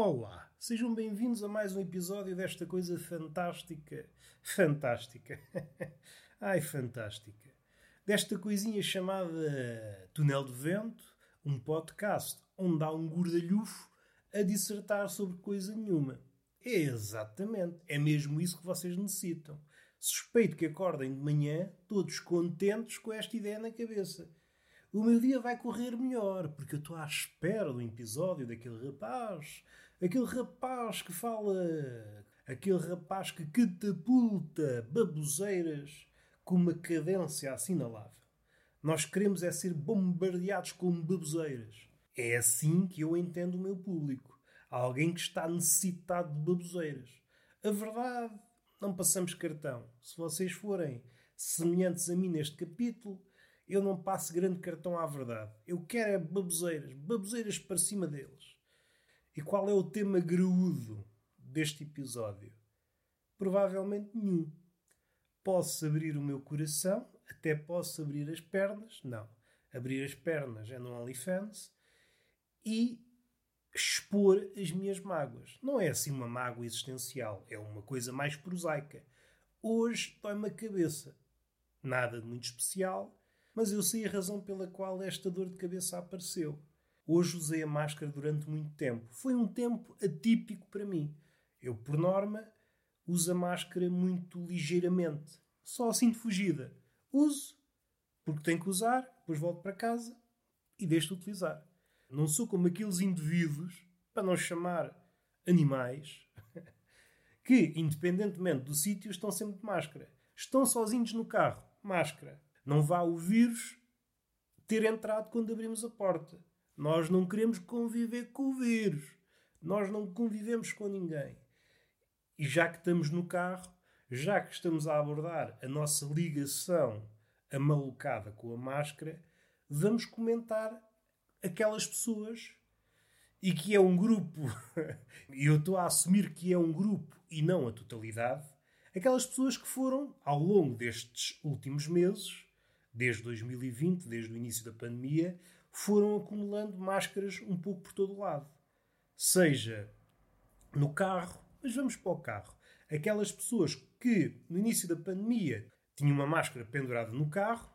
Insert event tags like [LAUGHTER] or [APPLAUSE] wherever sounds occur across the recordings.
Olá, sejam bem-vindos a mais um episódio desta coisa fantástica. Fantástica. [LAUGHS] Ai, fantástica. Desta coisinha chamada Túnel de Vento, um podcast onde há um gordalhufo a dissertar sobre coisa nenhuma. É exatamente, é mesmo isso que vocês necessitam. Suspeito que acordem de manhã todos contentes com esta ideia na cabeça. O meu dia vai correr melhor, porque eu estou à espera do episódio daquele rapaz. Aquele rapaz que fala. Aquele rapaz que catapulta baboseiras com uma cadência assinalável. Nós queremos é ser bombardeados com baboseiras. É assim que eu entendo o meu público. Alguém que está necessitado de baboseiras. A verdade, não passamos cartão. Se vocês forem semelhantes a mim neste capítulo, eu não passo grande cartão à verdade. Eu quero é baboseiras, baboseiras para cima deles. E qual é o tema graúdo deste episódio? Provavelmente nenhum. Posso abrir o meu coração, até posso abrir as pernas, não. Abrir as pernas é no OnlyFans e expor as minhas mágoas. Não é assim uma mágoa existencial, é uma coisa mais prosaica. Hoje dói-me a cabeça. Nada de muito especial, mas eu sei a razão pela qual esta dor de cabeça apareceu. Hoje usei a máscara durante muito tempo. Foi um tempo atípico para mim. Eu, por norma, uso a máscara muito ligeiramente. Só assim de fugida. Uso, porque tenho que usar, depois volto para casa e deixo de utilizar. Não sou como aqueles indivíduos, para não chamar animais, [LAUGHS] que, independentemente do sítio, estão sempre de máscara. Estão sozinhos no carro, máscara. Não vá o vírus ter entrado quando abrimos a porta. Nós não queremos conviver com o vírus. Nós não convivemos com ninguém. E já que estamos no carro, já que estamos a abordar a nossa ligação amalucada com a máscara, vamos comentar aquelas pessoas e que é um grupo, [LAUGHS] e eu estou a assumir que é um grupo e não a totalidade, aquelas pessoas que foram, ao longo destes últimos meses, desde 2020, desde o início da pandemia, foram acumulando máscaras um pouco por todo o lado. Seja no carro, mas vamos para o carro. Aquelas pessoas que no início da pandemia tinham uma máscara pendurada no carro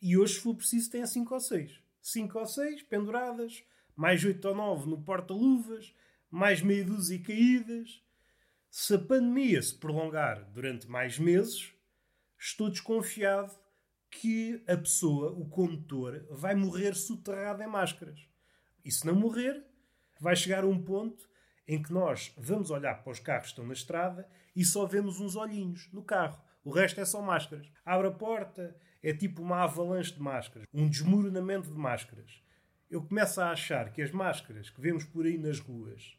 e hoje, se for preciso, têm 5 ou 6. 5 ou 6 penduradas, mais 8 ou 9 no porta-luvas, mais meia dúzia caídas. Se a pandemia se prolongar durante mais meses, estou desconfiado que a pessoa, o condutor, vai morrer soterrado em máscaras. E se não morrer, vai chegar a um ponto em que nós vamos olhar para os carros que estão na estrada e só vemos uns olhinhos no carro. O resto é só máscaras. Abre a porta, é tipo uma avalanche de máscaras, um desmoronamento de máscaras. Eu começo a achar que as máscaras que vemos por aí nas ruas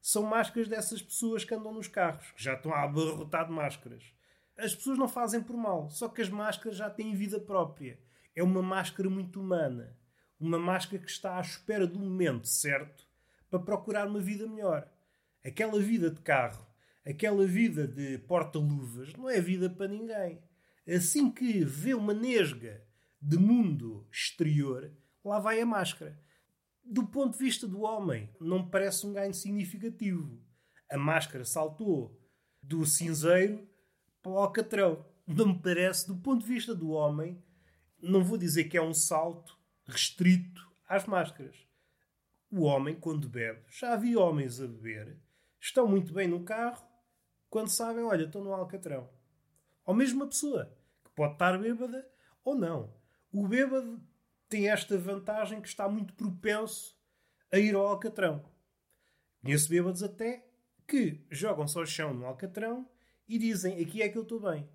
são máscaras dessas pessoas que andam nos carros, que já estão a abarrotar de máscaras. As pessoas não fazem por mal, só que as máscaras já têm vida própria. É uma máscara muito humana. Uma máscara que está à espera do momento certo para procurar uma vida melhor. Aquela vida de carro, aquela vida de porta-luvas, não é vida para ninguém. Assim que vê uma nesga de mundo exterior, lá vai a máscara. Do ponto de vista do homem, não parece um ganho significativo. A máscara saltou do cinzeiro para o Alcatrão. Não me parece, do ponto de vista do homem, não vou dizer que é um salto restrito às máscaras. O homem, quando bebe, já vi homens a beber, estão muito bem no carro, quando sabem, olha, estou no Alcatrão. Ou mesmo uma pessoa, que pode estar bêbada ou não. O bêbado tem esta vantagem que está muito propenso a ir ao Alcatrão. Conheço bêbados até que jogam-se ao chão no Alcatrão e dizem aqui é que eu estou bem.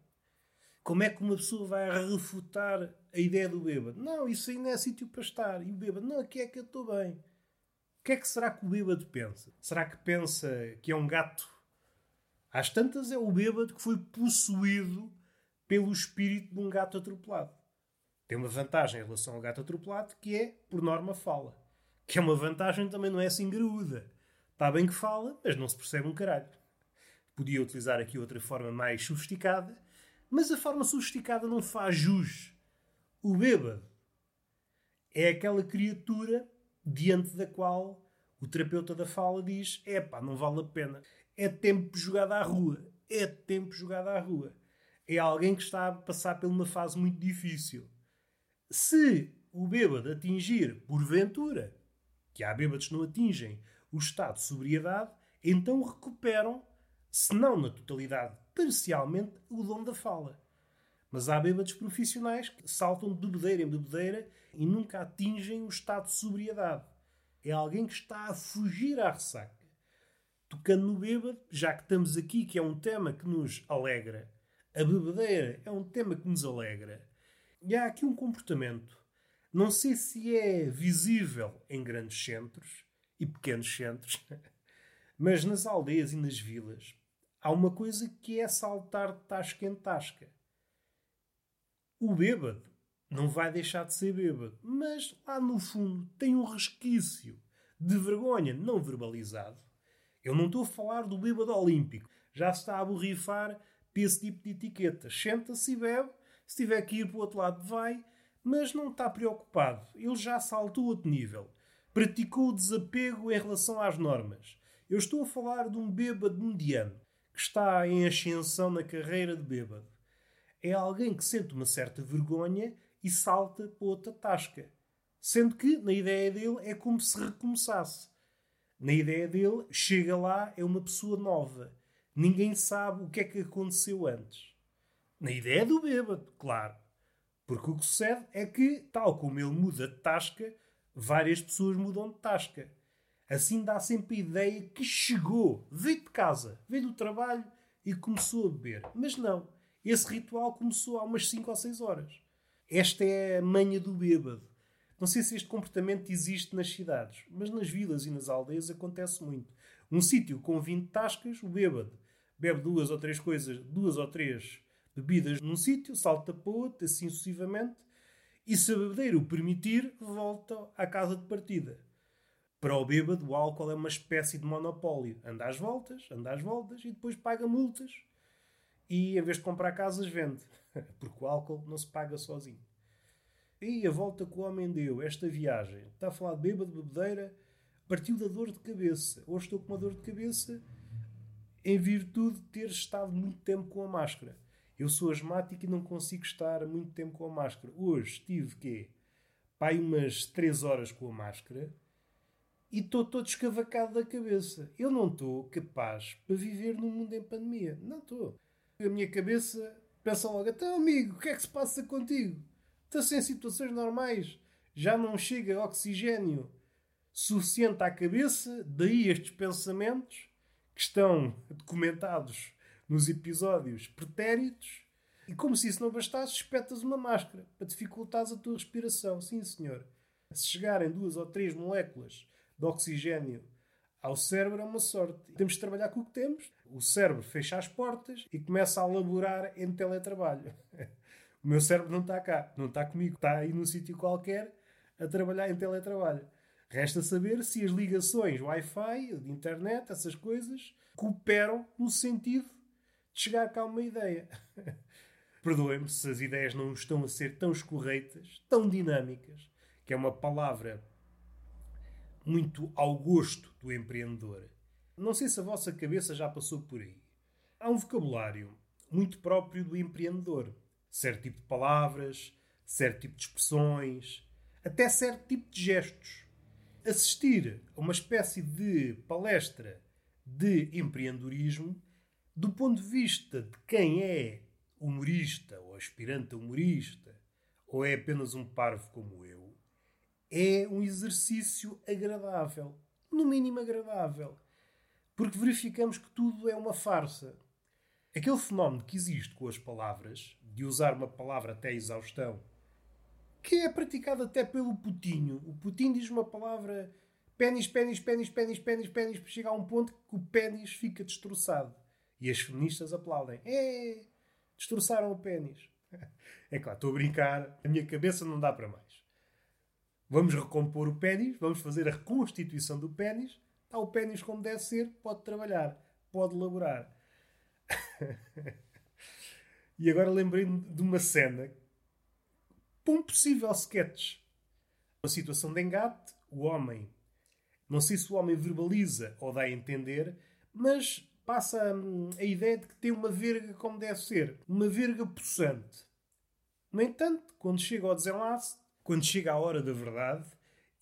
Como é que uma pessoa vai refutar a ideia do bêbado? Não, isso não é sítio para estar. E o bêbado, não, aqui é que eu estou bem. O que é que será que o bêbado pensa? Será que pensa que é um gato? Às tantas é o bêbado que foi possuído pelo espírito de um gato atropelado. Tem uma vantagem em relação ao gato atropelado que é, por norma, fala. Que é uma vantagem também não é assim graúda. Está bem que fala, mas não se percebe um caralho. Podia utilizar aqui outra forma mais sofisticada, mas a forma sofisticada não faz jus. O bêbado é aquela criatura diante da qual O terapeuta da fala diz: é pá, não vale a pena. É tempo jogado à rua. É tempo jogado à rua. É alguém que está a passar por uma fase muito difícil. Se o bêbado atingir, porventura, que há bêbados que não atingem o estado de sobriedade, então recuperam, se não na totalidade, parcialmente, o dom da fala. Mas há bêbados profissionais que saltam de bebedeira em bebedeira e nunca atingem o estado de sobriedade. É alguém que está a fugir à ressaca. Tocando no bêbado, já que estamos aqui, que é um tema que nos alegra, a bebedeira é um tema que nos alegra. E há aqui um comportamento, não sei se é visível em grandes centros e pequenos centros, [LAUGHS] mas nas aldeias e nas vilas há uma coisa que é saltar de tasca em tasca. O bêbado não vai deixar de ser bêbado, mas lá no fundo tem um resquício de vergonha não verbalizado. Eu não estou a falar do bêbado olímpico, já se está a borrifar para esse tipo de etiquetas. Senta-se e bebe, se tiver que ir para o outro lado, vai, mas não está preocupado. Ele já saltou outro nível. Praticou o desapego em relação às normas. Eu estou a falar de um bêbado mediano está em ascensão na carreira de bêbado. É alguém que sente uma certa vergonha e salta para outra tasca. Sendo que, na ideia dele, é como se recomeçasse. Na ideia dele, chega lá, é uma pessoa nova. Ninguém sabe o que é que aconteceu antes. Na ideia do bêbado, claro. Porque o que sucede é que, tal como ele muda de tasca, várias pessoas mudam de tasca. Assim dá sempre a ideia que chegou, veio de casa, veio do trabalho e começou a beber. Mas não. Esse ritual começou há umas 5 ou 6 horas. Esta é a manha do bêbado. Não sei se este comportamento existe nas cidades, mas nas vilas e nas aldeias acontece muito. Um sítio com 20 tascas, o bêbado bebe duas ou três coisas, duas ou três bebidas num sítio, salta para outro, assim sucessivamente, e se a bebedeira o permitir, volta à casa de partida. Para o bêbado, o álcool é uma espécie de monopólio. Anda às voltas, anda às voltas e depois paga multas. E em vez de comprar casas, vende. [LAUGHS] Porque o álcool não se paga sozinho. E a volta que o homem deu, esta viagem, está a falar de bêbado, bebedeira, partiu da dor de cabeça. Hoje estou com uma dor de cabeça em virtude de ter estado muito tempo com a máscara. Eu sou asmático e não consigo estar muito tempo com a máscara. Hoje estive, quê? Pai, umas 3 horas com a máscara e estou todo escavacado da cabeça. Eu não estou capaz para viver num mundo em pandemia. Não estou. A minha cabeça pensa logo, então amigo, o que é que se passa contigo? Estás em situações normais. Já não chega oxigênio suficiente à cabeça, daí estes pensamentos que estão documentados nos episódios pretéritos, e como se isso não bastasse, espetas uma máscara para dificultares a tua respiração. Sim, senhor. Se chegarem duas ou três moléculas de oxigênio ao cérebro, é uma sorte. Temos de trabalhar com o que temos. O cérebro fecha as portas e começa a laborar em teletrabalho. [LAUGHS] O meu cérebro não está cá, não está comigo, está aí num sítio qualquer a trabalhar em teletrabalho. Resta saber se as ligações Wi-Fi, de internet, essas coisas, cooperam no sentido de chegar cá uma ideia. [LAUGHS] Perdoem-me se as ideias não estão a ser tão escorreitas, tão dinâmicas, que é uma palavra muito ao gosto do empreendedor. Não sei se a vossa cabeça já passou por aí. Há um vocabulário muito próprio do empreendedor. Certo tipo de palavras, certo tipo de expressões, até certo tipo de gestos. Assistir a uma espécie de palestra de empreendedorismo do ponto de vista de quem é humorista ou aspirante a humorista ou é apenas um parvo como eu, é um exercício agradável. No mínimo agradável. Porque verificamos que tudo é uma farsa. Aquele fenómeno que existe com as palavras, de usar uma palavra até exaustão, que é praticado até pelo putinho. O putinho diz uma palavra pênis, pênis, pênis, pênis, pênis, pênis, para chegar a um ponto que o pênis fica destroçado. E as feministas aplaudem. É, destroçaram o pênis. [LAUGHS] É claro, estou a brincar. A minha cabeça não dá para mais. Vamos recompor o pênis, vamos fazer a reconstituição do pênis. Está o pênis como deve ser, pode trabalhar, pode laborar. [LAUGHS] e agora lembrei-me de uma cena para um possível sketch. Uma situação de engate, o homem Não sei se o homem verbaliza ou dá a entender, mas passa hum, a ideia de que tem uma verga como deve ser. Uma verga possante. No entanto, quando chega ao desenlace, quando chega a hora da verdade,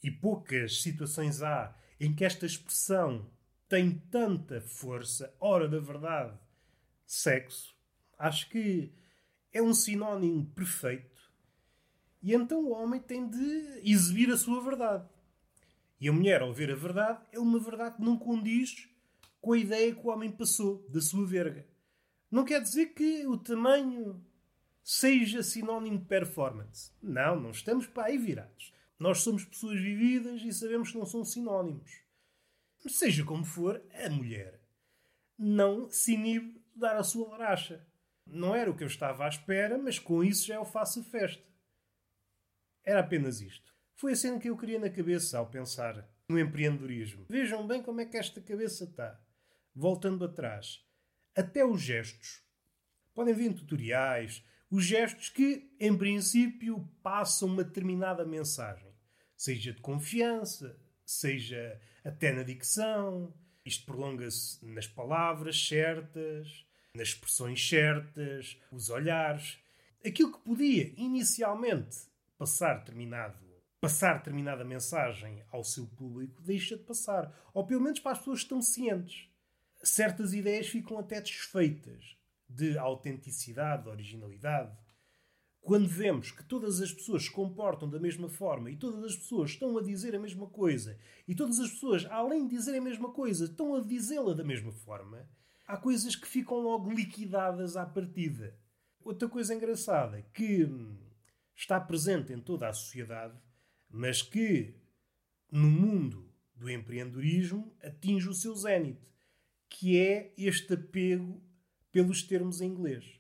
e poucas situações há em que esta expressão tem tanta força, hora da verdade, sexo, acho que é um sinónimo perfeito. E então o homem tem de exibir a sua verdade. E a mulher, ao ver a verdade, é uma verdade que não condiz com a ideia que o homem passou da sua verga. Não quer dizer que o tamanho seja sinónimo de performance. Não, não estamos para aí virados. Nós somos pessoas vividas e sabemos que não são sinónimos. Seja como for, a mulher não se inibe de dar a sua laracha. Não era o que eu estava à espera, mas com isso já eu faço festa. Era apenas isto. Foi a cena que eu queria na cabeça ao pensar no empreendedorismo. Vejam bem como é que esta cabeça está. Voltando atrás. Até os gestos. Podem em tutoriais, os gestos que, em princípio, passam uma determinada mensagem. Seja de confiança, seja até na dicção. Isto prolonga-se nas palavras certas, nas expressões certas, os olhares. Aquilo que podia inicialmente passar determinado passar determinada mensagem ao seu público deixa de passar. Ou pelo menos para as pessoas que estão cientes. Certas ideias ficam até desfeitas de autenticidade, de originalidade. Quando vemos que todas as pessoas se comportam da mesma forma e todas as pessoas estão a dizer a mesma coisa e todas as pessoas, além de dizer a mesma coisa, estão a dizê-la da mesma forma, há coisas que ficam logo liquidadas à partida. Outra coisa engraçada que hum, está presente em toda a sociedade, mas que no mundo do empreendedorismo atinge o seu zénite, que é este apego pelos termos em inglês.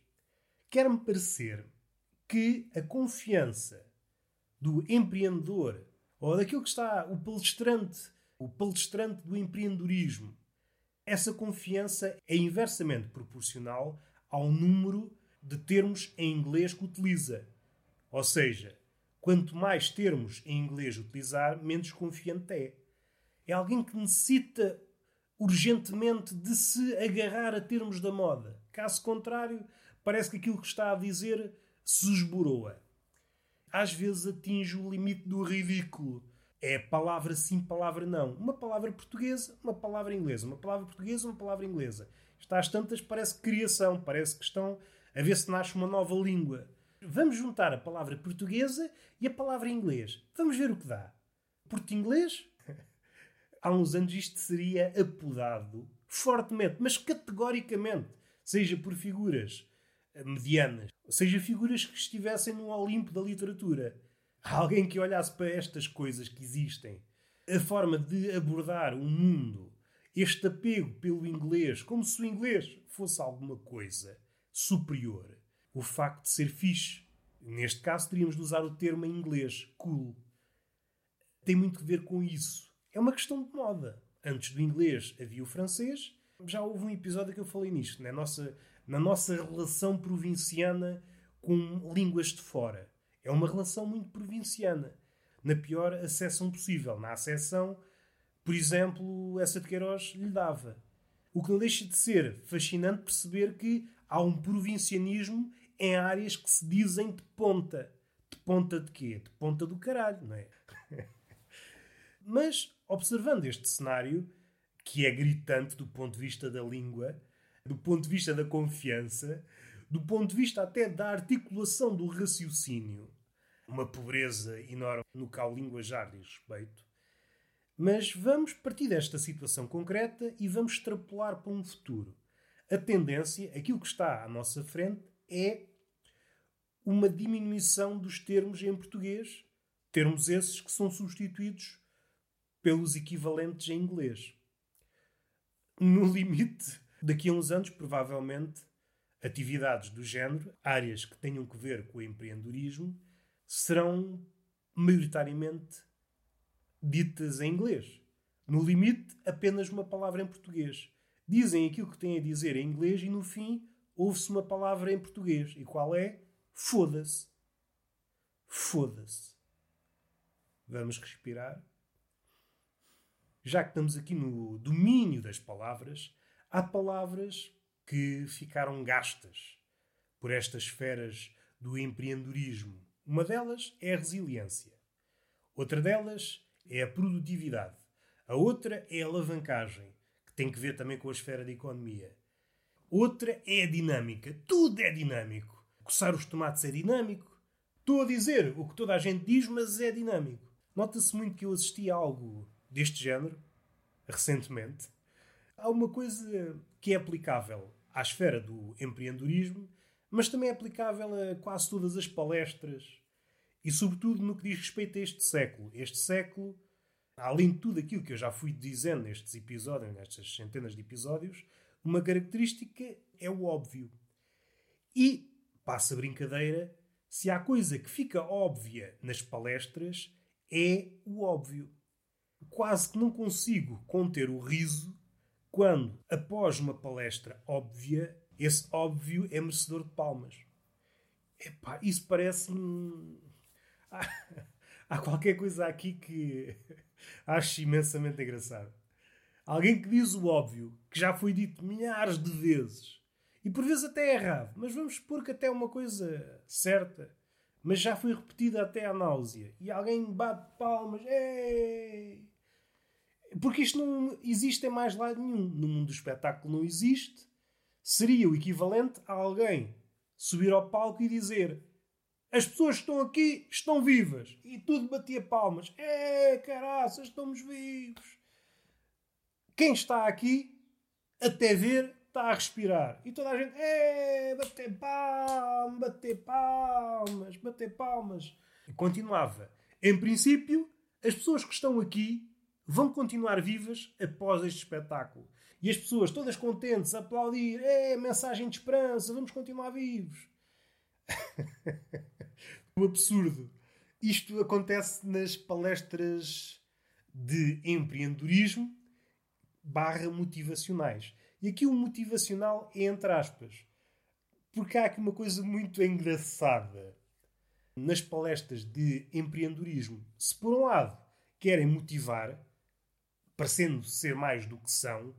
Quer-me parecer que a confiança do empreendedor ou daquilo que está o palestrante, o palestrante do empreendedorismo essa confiança é inversamente proporcional ao número de termos em inglês que utiliza. Ou seja, quanto mais termos em inglês utilizar, menos confiante é. É alguém que necessita urgentemente de se agarrar a termos da moda. Caso contrário, parece que aquilo que está a dizer se esboroa. Às vezes atinge o limite do ridículo é palavra sim, palavra não. Uma palavra portuguesa, uma palavra inglesa. Uma palavra portuguesa, uma palavra inglesa. Está às tantas, parece criação, parece que estão a ver se nasce uma nova língua. Vamos juntar a palavra portuguesa e a palavra inglês. Vamos ver o que dá. Porto-inglês? Há uns anos isto seria apodado fortemente, mas categoricamente, seja por figuras medianas, seja figuras que estivessem no Olimpo da literatura alguém que olhasse para estas coisas que existem, a forma de abordar o mundo, este apego pelo inglês, como se o inglês fosse alguma coisa superior, o facto de ser fixe. Neste caso, teríamos de usar o termo em inglês, cool. Tem muito a ver com isso. É uma questão de moda. Antes do inglês havia o francês. Já houve um episódio que eu falei nisto, na nossa, na nossa relação provinciana com línguas de fora. É uma relação muito provinciana. Na pior acessão possível. Na acessão, por exemplo, essa de Queiroz lhe dava. O que não deixa de ser fascinante perceber que há um provincianismo em áreas que se dizem de ponta. De ponta de quê? De ponta do caralho, não é? [LAUGHS] Mas, observando este cenário, que é gritante do ponto de vista da língua, do ponto de vista da confiança, do ponto de vista até da articulação do raciocínio. Uma pobreza enorme no que linguajar diz respeito. Mas vamos partir desta situação concreta e vamos extrapolar para um futuro. A tendência, aquilo que está à nossa frente, é uma diminuição dos termos em português, termos esses que são substituídos pelos equivalentes em inglês. No [LAUGHS] limite, daqui a uns anos, provavelmente, atividades do género, áreas que tenham que ver com o empreendedorismo, serão maioritariamente ditas em inglês. No limite, apenas uma palavra em português. Dizem aquilo que têm a dizer em inglês e no fim ouve-se uma palavra em português. E qual é? Foda-se. Foda-se. Vamos respirar. Já que estamos aqui no domínio das palavras, há palavras que ficaram gastas por estas esferas do empreendedorismo. Uma delas é a resiliência. Outra delas é a produtividade. A outra é a alavancagem, que tem que ver também com a esfera da economia. Outra é a dinâmica. Tudo é dinâmico. Coçar os tomates é dinâmico. Estou a dizer o que toda a gente diz, mas é dinâmico. Nota-se muito que eu assisti a algo deste género, recentemente. Há uma coisa que é aplicável à esfera do empreendedorismo, mas também é aplicável a quase todas as palestras e, sobretudo, no que diz respeito a este século. Este século, além de tudo aquilo que eu já fui dizendo nestes episódios, nestas centenas de episódios, uma característica é o óbvio. E, passa a brincadeira, se há coisa que fica óbvia nas palestras, é o óbvio. Quase que não consigo conter o riso quando, após uma palestra óbvia, esse óbvio é merecedor de palmas. Epá, isso parece-me. [LAUGHS] Há, qualquer coisa aqui que [LAUGHS] acho imensamente engraçado. Alguém que diz o óbvio, que já foi dito milhares de vezes, e por vezes até é errado, mas vamos supor que até é uma coisa certa, mas já foi repetida até à náusea, e alguém bate palmas, Ei! Porque isto não existe em mais lado nenhum. No mundo do espetáculo não existe. Seria o equivalente a alguém subir ao palco e dizer as pessoas que estão aqui estão vivas. E tudo batia palmas. É, caraças, estamos vivos. Quem está aqui, até ver, está a respirar. E toda a gente, é, bater palmas, bater palmas, bater palmas. Continuava. Em princípio, as pessoas que estão aqui vão continuar vivas após este espetáculo. E as pessoas todas contentes a aplaudir, é mensagem de esperança, vamos continuar vivos. [LAUGHS] o absurdo. Isto acontece nas palestras de empreendedorismo barra motivacionais. E aqui o motivacional é entre aspas. Porque há aqui uma coisa muito engraçada nas palestras de empreendedorismo. Se por um lado querem motivar, parecendo ser mais do que são,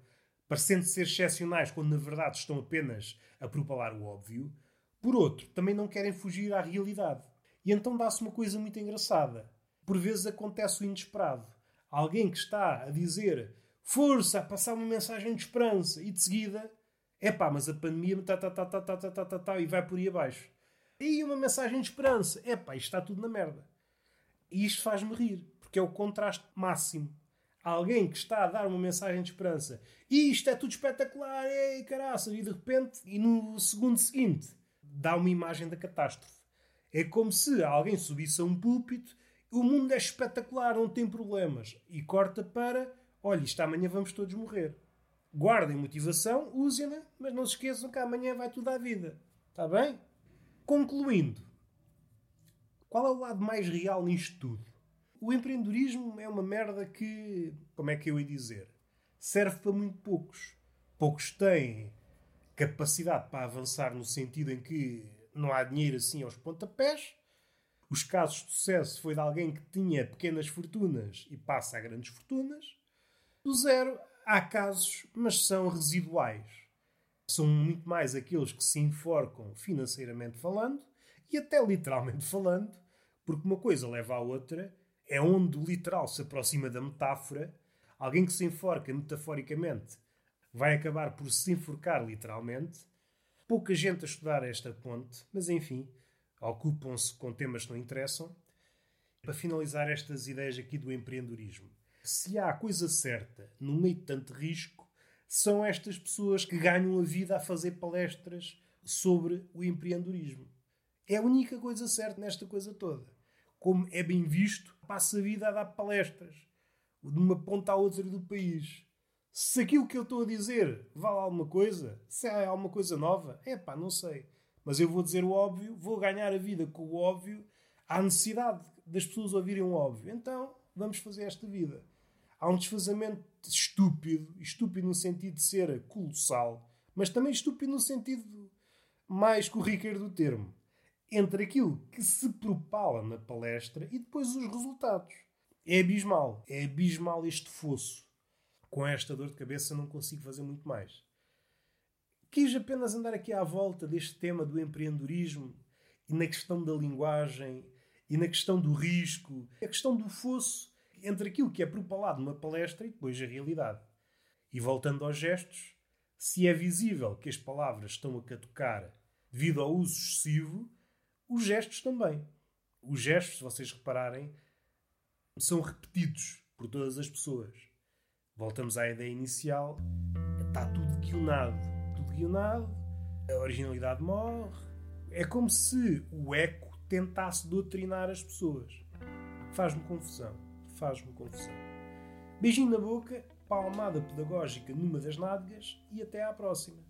parecendo ser excepcionais quando na verdade estão apenas a propalar o óbvio, por outro, também não querem fugir à realidade. E então dá-se uma coisa muito engraçada. Por vezes acontece o inesperado. Alguém que está a dizer força, a passar uma mensagem de esperança e de seguida, é pá, mas a pandemia tá, tá, tá, tá, tá, tá, tá, tá, tá, e vai por aí abaixo. E uma mensagem de esperança, é pá, isto está tudo na merda. E isto faz-me rir, porque é o contraste máximo alguém que está a dar uma mensagem de esperança e isto é tudo espetacular, ei caraça, e de repente, e no segundo seguinte, dá uma imagem da catástrofe. É como se alguém subisse a um púlpito, o mundo é espetacular, não tem problemas, e corta para, olha, isto amanhã vamos todos morrer. Guardem motivação, usem-na, mas não se esqueçam que amanhã vai tudo à vida. Está bem? Concluindo, qual é o lado mais real nisto tudo? O empreendedorismo é uma merda que, como é que eu ia dizer, serve para muito poucos. Poucos têm capacidade para avançar no sentido em que não há dinheiro assim aos pontapés. Os casos de sucesso foi de alguém que tinha pequenas fortunas e passa a grandes fortunas. Do zero, há casos, mas são residuais. São muito mais aqueles que se enforcam financeiramente falando e até literalmente [LAUGHS] falando, porque uma coisa leva à outra é onde o literal se aproxima da metáfora. Alguém que se enforca metaforicamente vai acabar por se enforcar literalmente. Pouca gente a estudar esta ponte, mas enfim, ocupam-se com temas que não interessam. Para finalizar estas ideias aqui do empreendedorismo, se há a coisa certa no meio de tanto risco, são estas pessoas que ganham a vida a fazer palestras sobre o empreendedorismo. É a única coisa certa nesta coisa toda. Como é bem visto, passa a vida a dar palestras de uma ponta à outra do país. Se aquilo que eu estou a dizer vale alguma coisa, se é alguma coisa nova, é pá, não sei. Mas eu vou dizer o óbvio, vou ganhar a vida com o óbvio. Há necessidade das pessoas ouvirem o óbvio. Então, vamos fazer esta vida. Há um desfazamento estúpido, estúpido no sentido de ser colossal, mas também estúpido no sentido mais corriqueiro do termo entre aquilo que se propala na palestra e depois os resultados. É abismal. É abismal este fosso. com esta dor de cabeça não consigo fazer muito mais. Quis apenas andar aqui à volta deste tema do empreendedorismo e na questão da linguagem e na questão do risco, a questão do fosso entre aquilo que é propalado numa palestra e depois a realidade. E voltando aos gestos, se é visível que as palavras estão a catucar devido ao uso excessivo, os gestos também. Os gestos, se vocês repararem, são repetidos por todas as pessoas. Voltamos à ideia inicial, está tudo guionado. Tudo guionado, a originalidade morre. É como se o eco tentasse doutrinar as pessoas. Faz-me confusão. Faz-me confusão. Beijinho na boca, palmada pedagógica numa das nádegas e até à próxima.